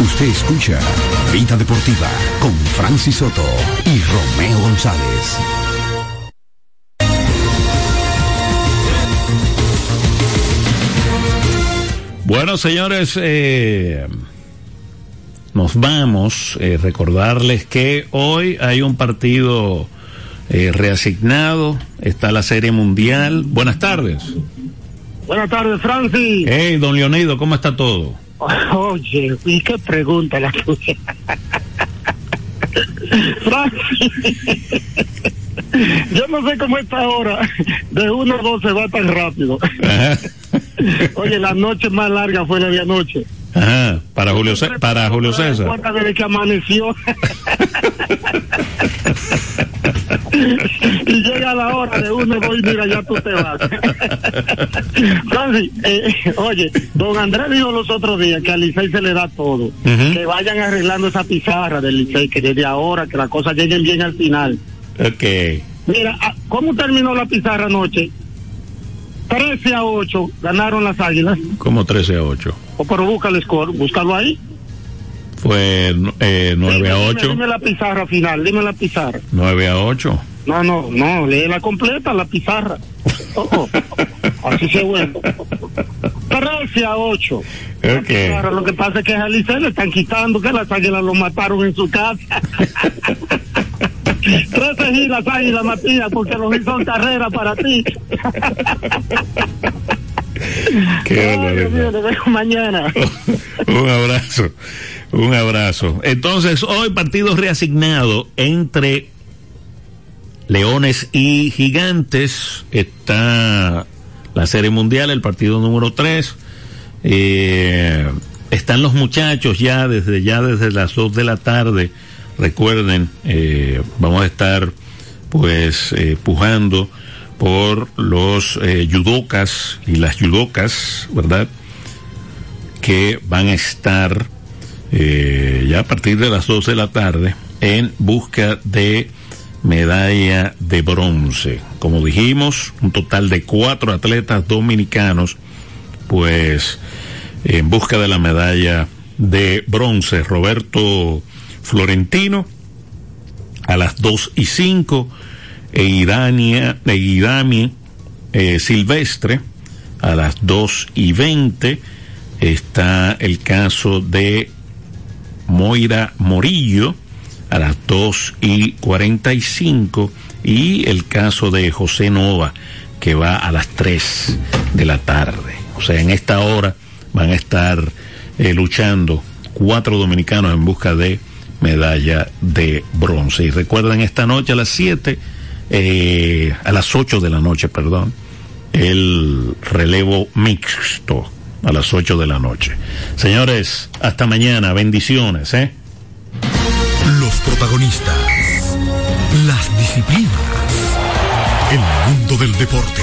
[SPEAKER 4] Usted escucha Vida Deportiva con Francis Soto y Romeo González.
[SPEAKER 1] Bueno, señores, eh, nos vamos. Eh, recordarles que hoy hay un partido eh, reasignado. Está la Serie Mundial. Buenas tardes.
[SPEAKER 9] Buenas tardes, Francis.
[SPEAKER 1] Hey, don Leonido, ¿cómo está todo?
[SPEAKER 9] Oye, ¿y qué pregunta la tuya? Yo no sé cómo esta hora de 1 a 12 va tan rápido. Oye, la noche más larga fue la de anoche.
[SPEAKER 1] Ajá, para Julio, para Julio César.
[SPEAKER 9] Desde que amaneció. y llega la hora de uno, voy, mira, ya tú te vas. Francis, eh, oye, don Andrés dijo los otros días que al Licey se le da todo. Que vayan arreglando esa pizarra del Licey, que desde ahora, que las cosas lleguen bien al final.
[SPEAKER 1] Ok.
[SPEAKER 9] Mira, ah, ¿cómo terminó la pizarra anoche? 13 a 8 ganaron las águilas.
[SPEAKER 1] Como 13 a 8.
[SPEAKER 9] O pero busca el score, búscalo ahí.
[SPEAKER 1] Fue eh, 9
[SPEAKER 9] Dime,
[SPEAKER 1] a
[SPEAKER 9] dime,
[SPEAKER 1] 8.
[SPEAKER 9] Dime la pizarra final, dime la pizarra.
[SPEAKER 1] 9 a 8.
[SPEAKER 9] No, no, no, lee la completa, la pizarra. Oh, oh. Así se vuelve. 13 a 8.
[SPEAKER 1] Ok.
[SPEAKER 9] Ahora lo que pasa es que a Licey le están quitando que las águilas lo mataron en su casa. 13 giras águilas, Matías, porque los hizo carrera para ti.
[SPEAKER 1] Qué
[SPEAKER 9] Ay, Dios mío, te veo mañana.
[SPEAKER 1] Un abrazo, un abrazo. Entonces, hoy partido reasignado entre Leones y Gigantes. Está la Serie Mundial, el partido número 3. Eh, están los muchachos ya desde ya desde las 2 de la tarde. Recuerden, eh, vamos a estar pues eh, pujando por los eh, y las yudocas, ¿verdad? Que van a estar eh, ya a partir de las 12 de la tarde en busca de medalla de bronce. Como dijimos, un total de cuatro atletas dominicanos, pues en busca de la medalla de bronce. Roberto Florentino a las 2 y 5 e e Irami eh, Silvestre a las 2 y 20 está el caso de Moira Morillo a las 2 y 45 y el caso de José Nova que va a las 3 de la tarde. O sea, en esta hora van a estar eh, luchando cuatro dominicanos en busca de medalla de bronce. Y recuerden esta noche a las 7, eh, a las 8 de la noche, perdón, el relevo mixto a las 8 de la noche. Señores, hasta mañana, bendiciones, ¿eh?
[SPEAKER 10] Los protagonistas, las disciplinas, el mundo del deporte,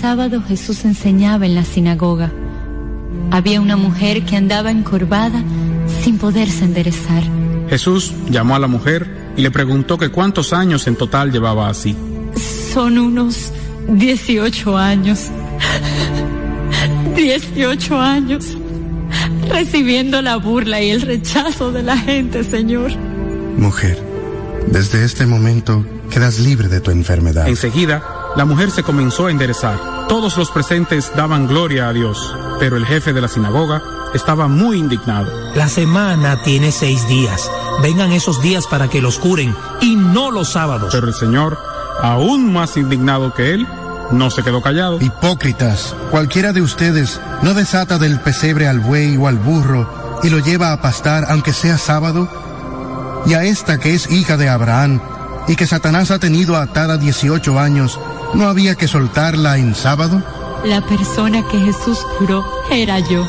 [SPEAKER 11] sábado Jesús enseñaba en la sinagoga. Había una mujer que andaba encorvada sin poderse enderezar.
[SPEAKER 12] Jesús llamó a la mujer y le preguntó que cuántos años en total llevaba así.
[SPEAKER 11] Son unos 18 años. 18 años. Recibiendo la burla y el rechazo de la gente, Señor.
[SPEAKER 13] Mujer, desde este momento quedas libre de tu enfermedad.
[SPEAKER 12] Enseguida, la mujer se comenzó a enderezar. Todos los presentes daban gloria a Dios, pero el jefe de la sinagoga estaba muy indignado.
[SPEAKER 14] La semana tiene seis días. Vengan esos días para que los curen y no los sábados.
[SPEAKER 12] Pero el Señor, aún más indignado que él, no se quedó callado.
[SPEAKER 13] Hipócritas, cualquiera de ustedes no desata del pesebre al buey o al burro y lo lleva a pastar aunque sea sábado. Y a esta que es hija de Abraham y que Satanás ha tenido atada 18 años, ¿no había que soltarla en sábado?
[SPEAKER 11] La persona que Jesús curó era yo.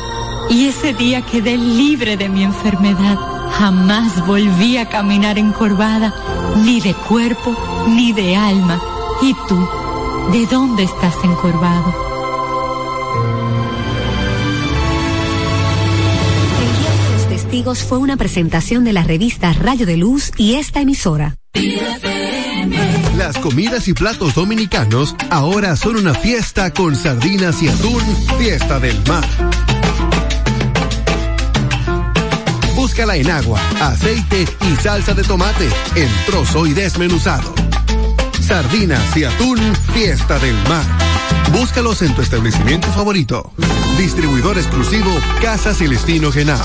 [SPEAKER 11] Y ese día quedé libre de mi enfermedad. Jamás volví a caminar encorvada, ni de cuerpo, ni de alma. ¿Y tú? ¿De dónde estás encorvado?
[SPEAKER 15] El Día de los Testigos fue una presentación de la revista Rayo de Luz y esta emisora.
[SPEAKER 16] Las comidas y platos dominicanos ahora son una fiesta con sardinas y atún, fiesta del mar. Búscala en agua, aceite y salsa de tomate, en trozo y desmenuzado. Sardinas y atún, fiesta del mar. Búscalos en tu establecimiento favorito. Distribuidor exclusivo Casa Celestino Genao.